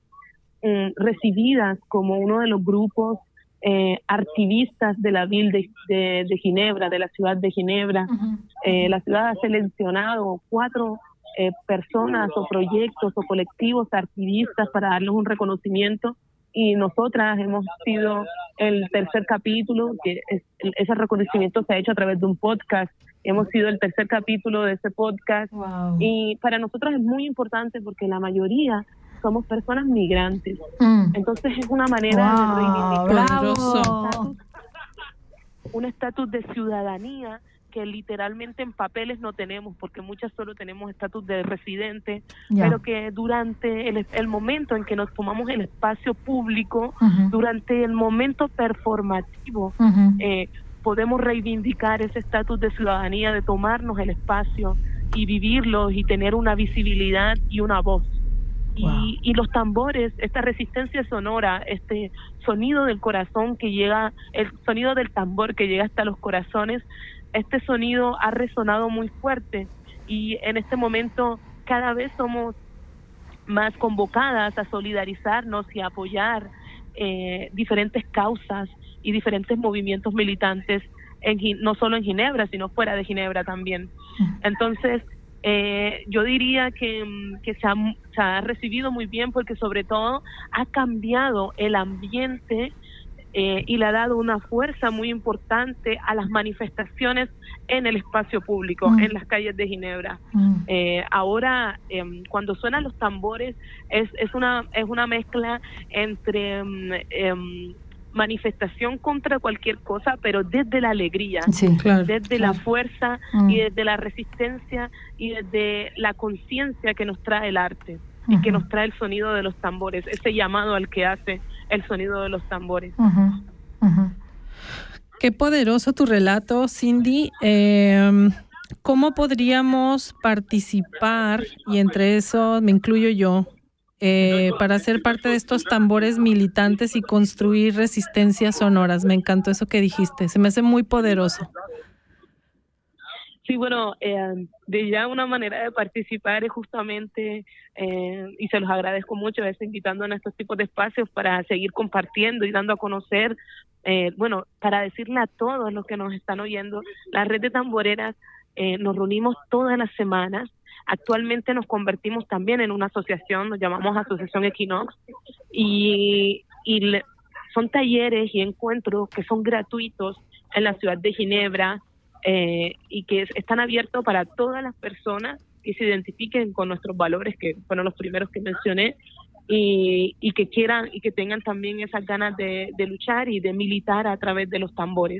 mm, recibidas como uno de los grupos eh, activistas de la Ville de, de, Ginebra, de la ciudad de Ginebra. Eh, la ciudad ha seleccionado cuatro eh, personas o proyectos o colectivos activistas para darles un reconocimiento y nosotras hemos sido el tercer capítulo, que ese reconocimiento se ha hecho a través de un podcast Hemos sido el tercer capítulo de ese podcast. Y para nosotros es muy importante porque la mayoría somos personas migrantes. Mm. Entonces es una manera de reivindicar un estatus de ciudadanía que literalmente en papeles no tenemos, porque muchas solo tenemos estatus de residente, pero que durante el, momento en que nos tomamos el espacio público, durante el momento performativo, eh, podemos reivindicar ese estatus de ciudadanía, de tomarnos el espacio y vivirlo y tener una visibilidad y una voz. Y, y, los tambores, esta resistencia sonora, este sonido del corazón que llega, el sonido del tambor que llega hasta los corazones, este sonido ha resonado muy fuerte y en este momento cada vez somos más convocadas a solidarizarnos y a apoyar eh, diferentes causas y diferentes movimientos militantes, en, no solo en Ginebra, sino fuera de Ginebra también. Entonces, eh, yo diría que, mm, que se, ha, se ha recibido muy bien porque sobre todo ha cambiado el ambiente eh, y le ha dado una fuerza muy importante a las manifestaciones en el espacio público, Mm. en las calles de Ginebra. Mm. Eh, ahora, em, cuando suenan los tambores, es, es, una, es una mezcla entre em, em, manifestación contra cualquier cosa, pero desde la alegría, Sí. Claro. desde la fuerza Mm. y desde la resistencia y desde la conciencia que nos trae el arte y que nos trae el sonido de los tambores, ese llamado al que hace el sonido de los tambores. Qué poderoso tu relato, Cindy. Eh, ¿Cómo podríamos participar, y entre eso me incluyo yo, eh, para ser parte de estos tambores militantes y construir resistencias sonoras? Me encantó eso que dijiste, se me hace muy poderoso. Sí, bueno, eh, de ya una manera de participar es justamente, eh, y se los agradezco mucho, es invitando a estos tipos de espacios para seguir compartiendo y dando a conocer, eh, bueno, para decirle a todos los que nos están oyendo, la red de tamboreras eh, nos reunimos todas las semanas. Actualmente nos convertimos también en una asociación, nos llamamos Asociación Equinox, y, le- son talleres y encuentros que son gratuitos en la ciudad de Ginebra, eh, y que es- están abiertos para todas las personas que se identifiquen con nuestros valores, que fueron los primeros que mencioné, y, que quieran y que tengan también esas ganas de, de luchar y de militar a través de los tambores.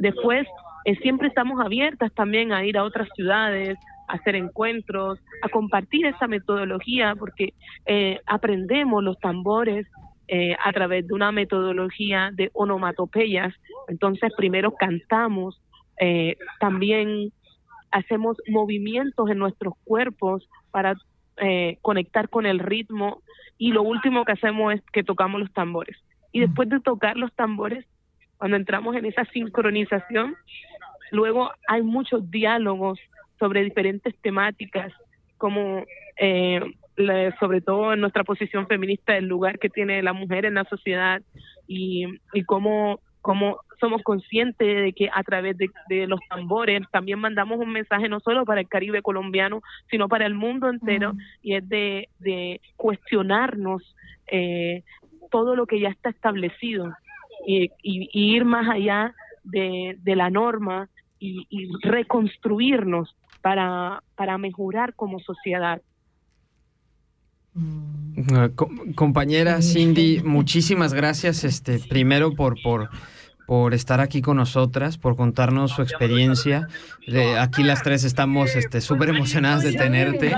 Después, eh, siempre estamos abiertas también a ir a otras ciudades, a hacer encuentros, a compartir esa metodología, porque eh, aprendemos los tambores eh, a través de una metodología de onomatopeyas. Entonces, primero cantamos, eh, también hacemos movimientos en nuestros cuerpos para eh, conectar con el ritmo y lo último que hacemos es que tocamos los tambores. Y después de tocar los tambores, cuando entramos en esa sincronización, luego hay muchos diálogos sobre diferentes temáticas, como eh, la- sobre todo en nuestra posición feminista, el lugar que tiene la mujer en la sociedad y, y cómo, cómo somos conscientes de que a través de, de los tambores también mandamos un mensaje no solo para el Caribe colombiano, sino para el mundo entero, y es de, de cuestionarnos eh, todo lo que ya está establecido y, y- y ir más allá de, de la norma y, y reconstruirnos para, para mejorar como sociedad. Eh, co- compañera Cindy, muchísimas gracias, este, primero por, por, por estar aquí con nosotras, por contarnos su experiencia. Aquí las tres estamos este, súper emocionadas de tenerte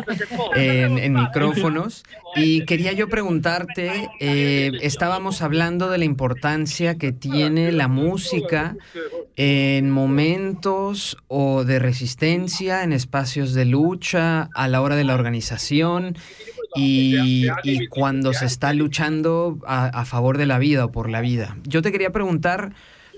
en, micrófonos. Y quería yo preguntarte, eh, estábamos hablando de la importancia que tiene la música en momentos o de resistencia, en espacios de lucha, a la hora de la organización y, cuando se está luchando a favor de la vida o por la vida. Yo te quería preguntar,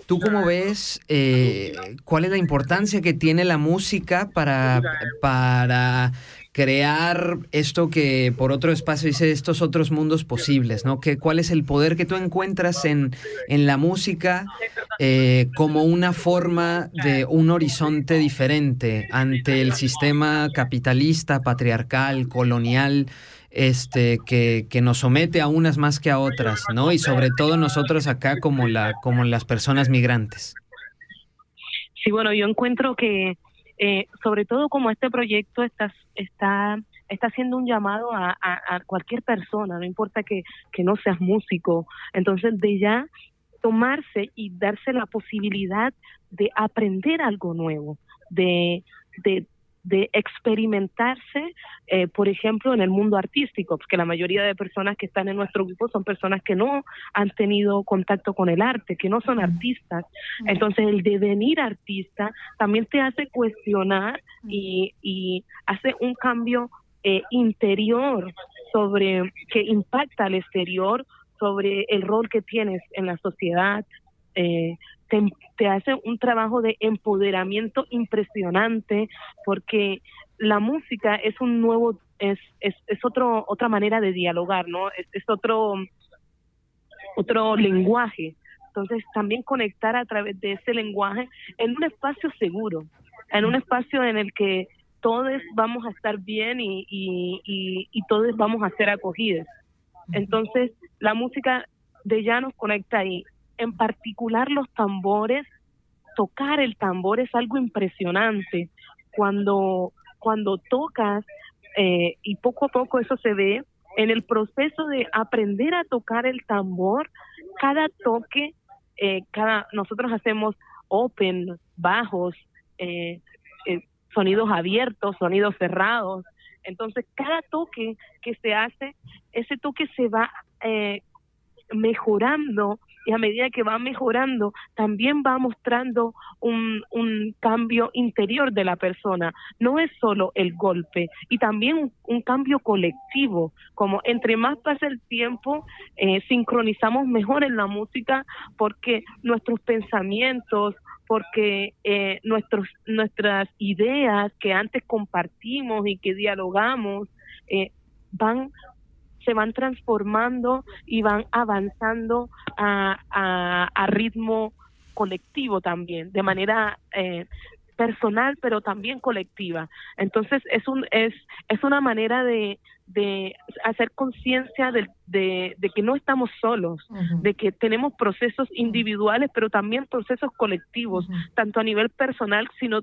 ¿tú cómo ves eh, cuál es la importancia que tiene la música para, para crear esto que por otro espacio dice estos otros mundos posibles, ¿no? Que, ¿Cuál es el poder que tú encuentras en, en la música eh, como una forma de un horizonte diferente ante el sistema capitalista, patriarcal, colonial, este, que, que nos somete a unas más que a otras, ¿no? Y sobre todo nosotros acá como, la, como las personas migrantes. Sí, bueno, yo encuentro que eh, sobre todo como este proyecto está, está, está haciendo un llamado a, a, a cualquier persona, no importa que, que no seas músico, entonces de ya tomarse y darse la posibilidad de aprender algo nuevo, de, de, de experimentarse, eh, por ejemplo, en el mundo artístico, porque la mayoría de personas que están en nuestro grupo son personas que no han tenido contacto con el arte, que no son artistas. Entonces, el devenir artista también te hace cuestionar y, y hace un cambio eh, interior sobre que impacta al exterior, sobre el rol que tienes en la sociedad. Eh, te, te, hace un trabajo de empoderamiento impresionante porque la música es un nuevo es es, es otro otra manera de dialogar no es, es otro otro lenguaje. Entonces también conectar a través de ese lenguaje en un espacio seguro en un espacio en el que todos vamos a estar bien y, y, y, y todos vamos a ser acogidos. Entonces la música de ya nos conecta ahí en particular los tambores, tocar el tambor es algo impresionante. Cuando, cuando tocas, eh, y poco a poco eso se ve, en el proceso de aprender a tocar el tambor, cada toque, eh, cada nosotros hacemos open, bajos, eh, eh, sonidos abiertos, sonidos cerrados. Entonces, cada toque que se hace, ese toque se va eh, mejorando y a medida que va mejorando, también va mostrando un, un cambio interior de la persona. No es solo el golpe, y también un, cambio colectivo, como entre más pasa el tiempo, eh, sincronizamos mejor en la música porque nuestros pensamientos, porque eh, nuestros, nuestras ideas que antes compartimos y que dialogamos, eh, van se van transformando y van avanzando a, a, a ritmo colectivo también, de manera eh, personal, pero también colectiva. Entonces es un es es una manera de de hacer conciencia de, de, de, que no estamos solos, uh -huh. de que tenemos procesos individuales, pero también procesos colectivos, uh -huh. tanto a nivel personal, sino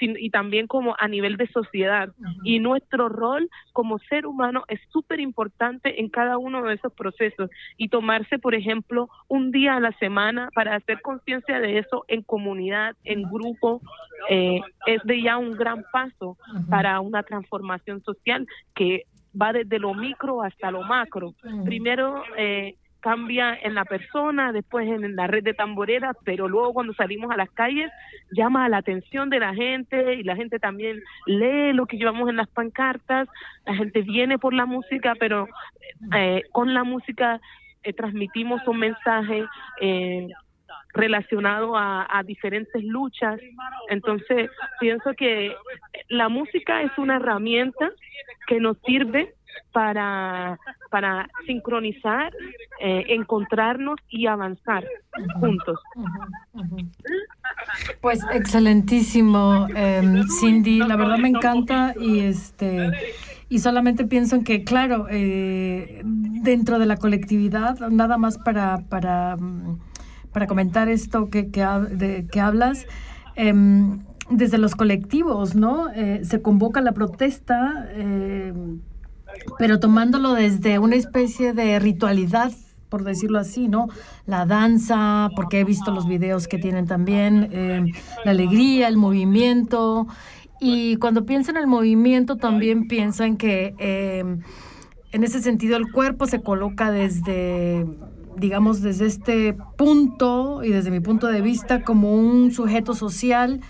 y también como a nivel de sociedad. Uh -huh. Y nuestro rol como ser humano es súper importante en cada uno de esos procesos. Y tomarse, por ejemplo, un día a la semana para hacer conciencia de eso en comunidad, en grupo, eh, es de ya un gran paso uh -huh. para una transformación social que va desde lo micro hasta lo macro. Primero eh, cambia en la persona, después en la red de tamboreras, pero luego cuando salimos a las calles llama la atención de la gente y la gente también lee lo que llevamos en las pancartas, la gente viene por la música, pero eh, con la música eh, transmitimos un mensaje eh, relacionado a, a, diferentes luchas. Entonces, pienso que la música es una herramienta que nos sirve para, para sincronizar, eh, encontrarnos y avanzar juntos. Pues excelentísimo, eh, Cindy. La verdad me encanta y este y solamente pienso en que, claro, eh, dentro de la colectividad, nada más para, para, para comentar esto que, que, de, que hablas, eh, desde los colectivos, ¿no? Eh, se convoca la protesta, eh, pero tomándolo desde una especie de ritualidad, por decirlo así, ¿no? La danza, porque he visto los videos que tienen también, eh, la alegría, el movimiento. Y cuando piensan en el movimiento, también piensan que en ese sentido el cuerpo se coloca desde digamos, desde este punto y desde mi punto de vista como un sujeto social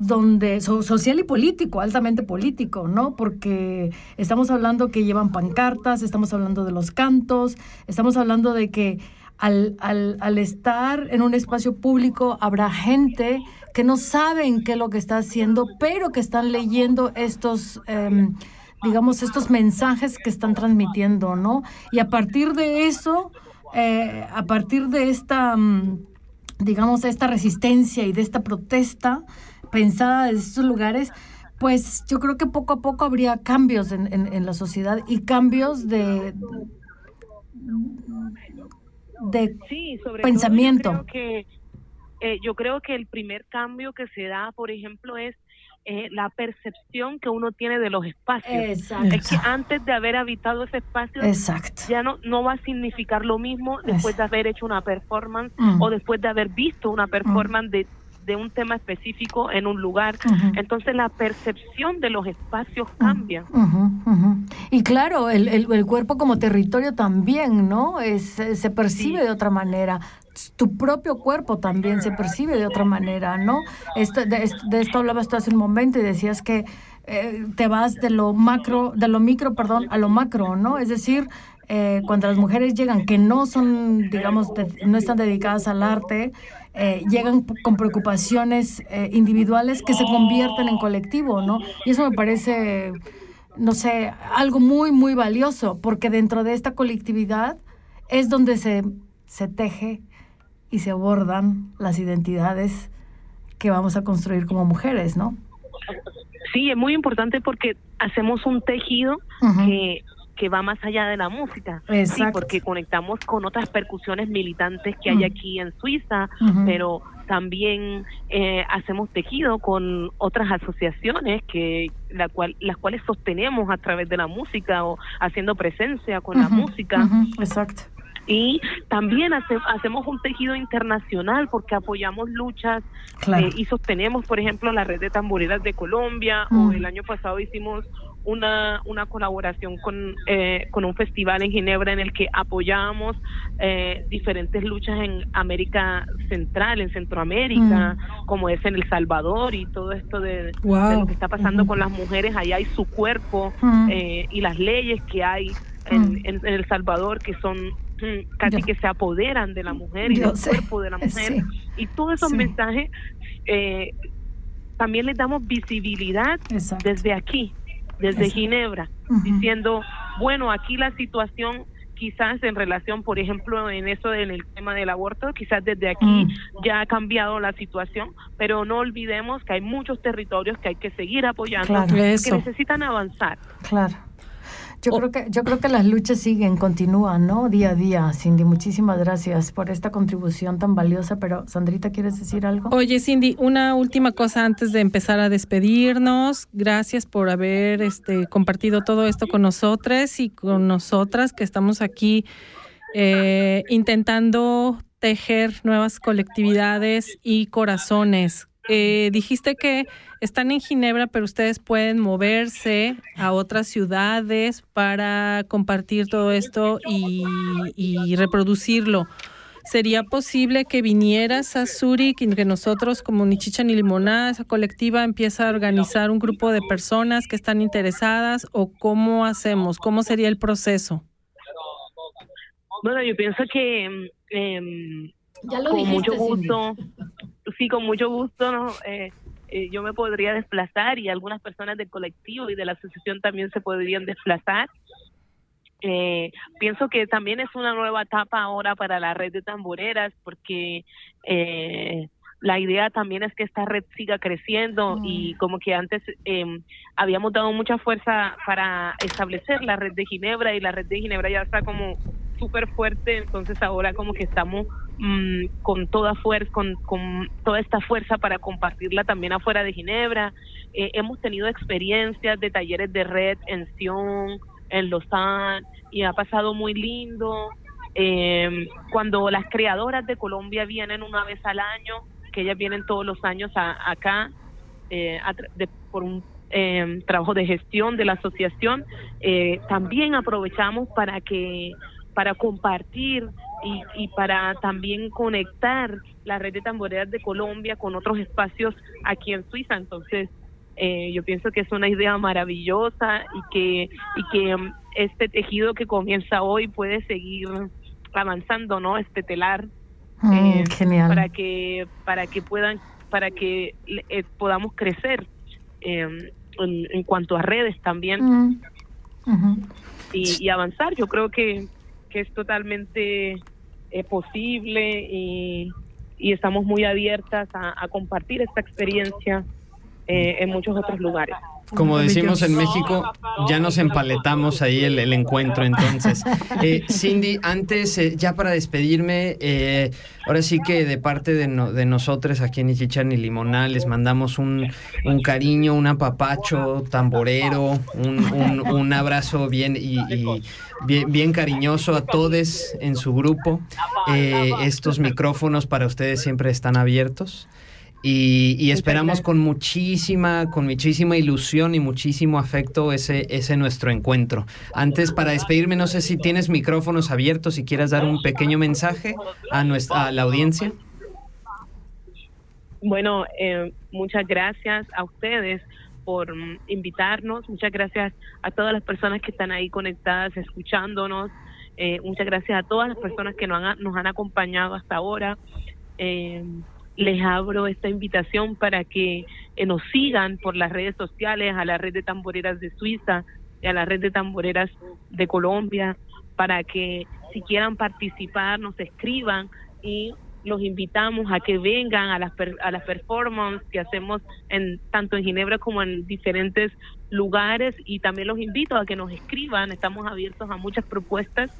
donde so, social y político, altamente político, ¿no? Porque estamos hablando que llevan pancartas, estamos hablando de los cantos, estamos hablando de que al, al, al estar en un espacio público habrá gente que no saben qué es lo que está haciendo, pero que están leyendo estos... Eh, digamos, estos mensajes que están transmitiendo, ¿no? Y a partir de eso, eh, a partir de esta, digamos, esta resistencia y de esta protesta, pensada desde estos lugares, pues yo creo que poco a poco habría cambios en, en, en la sociedad y cambios de, de sí, sobre pensamiento. Todo yo, creo que, eh, yo creo que el primer cambio que se da, por ejemplo, es eh, la percepción que uno tiene de los espacios. Exacto. Es que antes de haber habitado ese espacio, Exacto. ya no, no va a significar lo mismo después Exacto. de haber hecho una performance mm. o después de haber visto una performance mm. de de un tema específico en un lugar. Uh -huh. Entonces la percepción de los espacios cambia. Uh -huh, uh -huh. Y claro, el, el, el, cuerpo como territorio también, ¿no? Es, se percibe sí. de otra manera. Tu propio cuerpo también se percibe de otra manera, ¿no? Esto, de, de esto hablabas tú hace un momento y decías que eh, te vas de lo macro, de lo micro, perdón, a lo macro, ¿no? Es decir, eh, cuando las mujeres llegan, que no son, digamos, de, no están dedicadas al arte, eh, llegan con preocupaciones eh, individuales que se convierten en colectivo, ¿no? Y eso me parece, no sé, algo muy, muy valioso, porque dentro de esta colectividad es donde se, se teje y se abordan las identidades que vamos a construir como mujeres, ¿no? Sí, es muy importante porque hacemos un tejido uh -huh. que que va más allá de la música. Sí, porque conectamos con otras percusiones militantes que hay Mm. aquí en Suiza, pero también eh, hacemos tejido con otras asociaciones que la cual las cuales sostenemos a través de la música o haciendo presencia con la música Exacto. y también hace- hacemos un tejido internacional porque apoyamos luchas Claro. eh, y sostenemos, por ejemplo, la red de tamboreras de Colombia Mm. o el año pasado hicimos una, una colaboración con, eh, con un festival en Ginebra en el que apoyamos eh, diferentes luchas en América Central, en Centroamérica, como es en El Salvador y todo esto de, lo que está pasando con las mujeres allá y su cuerpo Mm. eh, y las leyes que hay en, Mm. en- en El Salvador que son mm, casi Yo- que se apoderan de la mujer y Yo del sé, cuerpo de la mujer sí. y todos esos Sí. mensajes eh, también les damos visibilidad Exacto. desde aquí, desde. Ginebra, diciendo, bueno, aquí la situación quizás en relación, por ejemplo, en eso en el tema del aborto, quizás desde aquí Mm. ya ha cambiado la situación, pero no olvidemos que hay muchos territorios que hay que seguir apoyando, Claro. que necesitan avanzar. Claro. Yo creo que yo creo que las luchas siguen, continúan, ¿no? Día a día. Cindy, muchísimas gracias por esta contribución tan valiosa, pero Sandrita, ¿quieres decir algo? Oye, Cindy, una última cosa antes de empezar a despedirnos. Gracias por haber este, compartido todo esto con nosotros y con nosotras que estamos aquí eh, intentando tejer nuevas colectividades y corazones. Eh, dijiste que están en Ginebra, pero ustedes pueden moverse a otras ciudades para compartir todo esto y, reproducirlo. ¿Sería posible que vinieras a Zurich y que nosotros como Ni Chicha ni Limonada, esa colectiva, empieza a organizar un grupo de personas que están interesadas o cómo hacemos? ¿Cómo sería el proceso? Bueno, yo pienso que mm, con mucho gusto, sí, con mucho gusto, ¿no? Eh, eh, yo me podría desplazar y algunas personas del colectivo y de la asociación también se podrían desplazar. Eh, pienso que también es una nueva etapa ahora para la red de tamboreras porque eh, la idea también es que esta red siga creciendo Mm. y como que antes eh, habíamos dado mucha fuerza para establecer la red de Ginebra y la red de Ginebra ya está como súper fuerte, entonces ahora como que estamos mm, con toda fuerza, con, con toda esta fuerza para compartirla también afuera de Ginebra. Eh, hemos tenido experiencias de talleres de red en Sion, en Lausanne, y ha pasado muy lindo. Eh, cuando las creadoras de Colombia vienen una vez al año, que ellas vienen todos los años acá, eh, por un eh, trabajo de gestión de la asociación, eh, también aprovechamos para que para compartir y, y para también conectar la red de tamboreras de Colombia con otros espacios aquí en Suiza. Entonces, eh, yo pienso que es una idea maravillosa y que y que mm, este tejido que comienza hoy puede seguir avanzando, ¿no? Este telar Mm, eh, genial. para que para que puedan para que eh, podamos crecer eh, en, en cuanto a redes también Mm, y, y avanzar. Yo creo que, que es totalmente eh, posible y, y estamos muy abiertas a, compartir esta experiencia eh, en muchos otros lugares. Como decimos en México, ya nos empaletamos ahí el, el encuentro entonces. Eh, Cindy, antes, eh, ya para despedirme, eh, ahora sí que de parte de, no- de nosotros aquí en Ichichan y Limoná les mandamos un, un cariño, un apapacho tamborero, un, un- un abrazo bien y, y bien, bien cariñoso a todos en su grupo. Eh, estos micrófonos para ustedes siempre están abiertos. Y, y esperamos con muchísima, con muchísima ilusión y muchísimo afecto ese, ese nuestro encuentro. Antes, para despedirme, no sé si tienes micrófonos abiertos, si quieras dar un pequeño mensaje a nuestra a la audiencia. Bueno, eh, muchas gracias a ustedes por invitarnos, muchas gracias a todas las personas que están ahí conectadas, escuchándonos, eh, muchas gracias a todas las personas que nos han, nos han acompañado hasta ahora. Eh, les abro esta invitación para que eh, nos sigan por las redes sociales, a la red de tamboreras de Suiza y a la red de tamboreras de Colombia, para que si quieran participar nos escriban y los invitamos a que vengan a las per- a las performances que hacemos en tanto en Ginebra como en diferentes lugares y también los invito a que nos escriban, estamos abiertos a muchas propuestas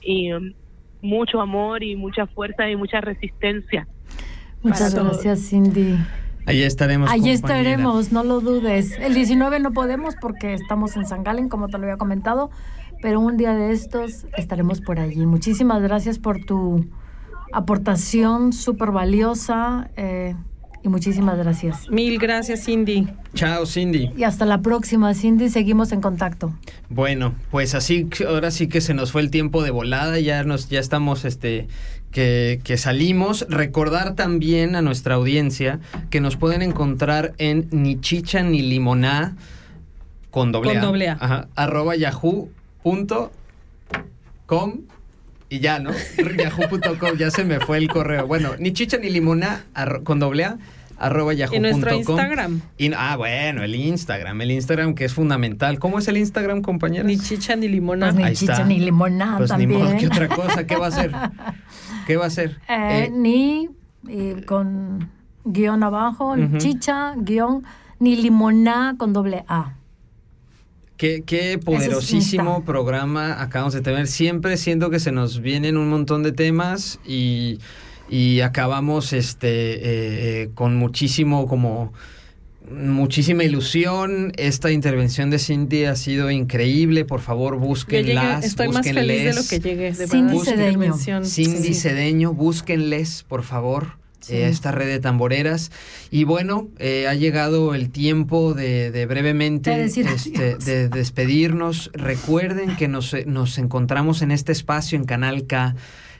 y um, mucho amor y mucha fuerza y mucha resistencia. Muchas para gracias, Cindy. Allí estaremos. Allí estaremos, no lo dudes. El 19 no podemos porque estamos en San Galen, como te lo había comentado, pero un día de estos estaremos por allí. Muchísimas gracias por tu aportación súper valiosa eh, y muchísimas gracias. Mil gracias, Cindy. Chao, Cindy. Y hasta la próxima, Cindy, seguimos en contacto. Bueno, pues así, ahora sí que se nos fue el tiempo de volada, ya nos, ya estamos, este, que, que salimos. Recordar también a nuestra audiencia que nos pueden encontrar en ni chicha ni limoná con doble Con A. doble A. Ajá, arroba yahoo punto com y ya, ¿no? yahoo.com, ya se me fue el correo. Bueno, ni chicha ni limoná con doble A arroba yahoo Y nuestro punto com. Instagram. Y- ah, bueno, el Instagram, el Instagram que es fundamental. ¿Cómo es el Instagram, compañeras? Ni chicha ni limona. Pues ni Ahí chicha está. ni limonada Pues ni modo, ¿qué otra cosa? ¿Qué va a hacer? ¿Qué va a hacer? Eh, Eh, ni eh, con guion abajo, Ujú. chicha, guion, ni limoná con doble A. qué, poderosísimo programa acabamos de tener. Siempre siento que se nos vienen un montón de temas y, y acabamos este eh, eh, con muchísimo como muchísima ilusión. Esta intervención de Cindy ha sido increíble. Por favor, Yo llegué- búsquenlas. estoy más feliz de lo búsquenles. que llegué. De Cindy Cedeño. Cindy Sí. Cedeño, búsquenles, por favor, Sí. eh, esta red de tamboreras. Y bueno, eh, ha llegado el tiempo de, de brevemente De este, de despedirnos. Recuerden que nos, nos encontramos en este espacio en Canal K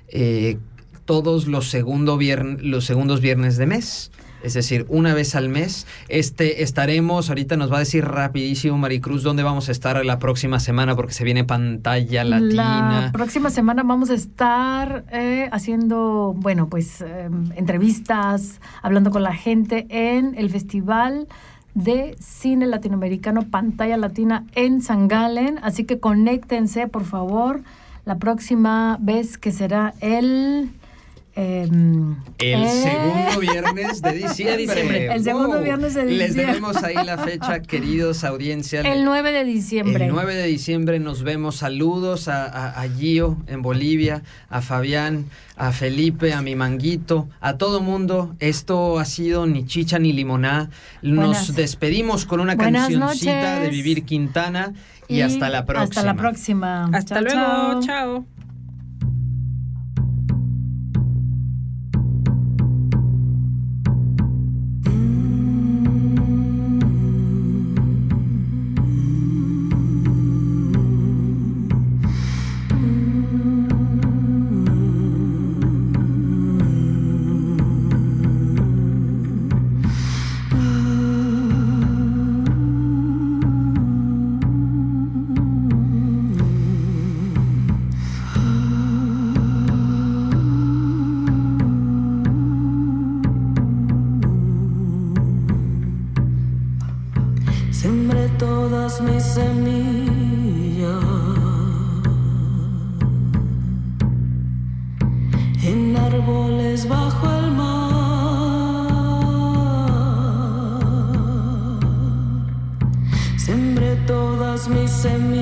eh, todos los, segundo los segundos viernes de mes. Es decir, una vez al mes. Este estaremos, ahorita nos va a decir rapidísimo Maricruz dónde vamos a estar la próxima semana porque se viene pantalla latina. La próxima semana vamos a estar eh, haciendo, bueno, pues eh, entrevistas, hablando con la gente en el Festival de Cine Latinoamericano Pantalla Latina en San Galen. Así que conéctense, por favor, la próxima vez que será el... em, El eh, segundo viernes de diciembre. diciembre. El segundo Wow. viernes de Les diciembre. debemos ahí la fecha, queridos audiencia. El 9 de diciembre. El 9 de diciembre nos vemos. Saludos a, a, a Gio en Bolivia, a Fabián, a Felipe, a mi manguito, a todo mundo. Esto ha sido ni chicha ni limoná. Nos Buenas- despedimos con una Buenas cancioncita de. Vivir Quintana y, hasta la próxima. Hasta la próxima. Hasta Chao, luego. chao. Todas mis semillas en árboles bajo el mar. Sembré todas mis semillas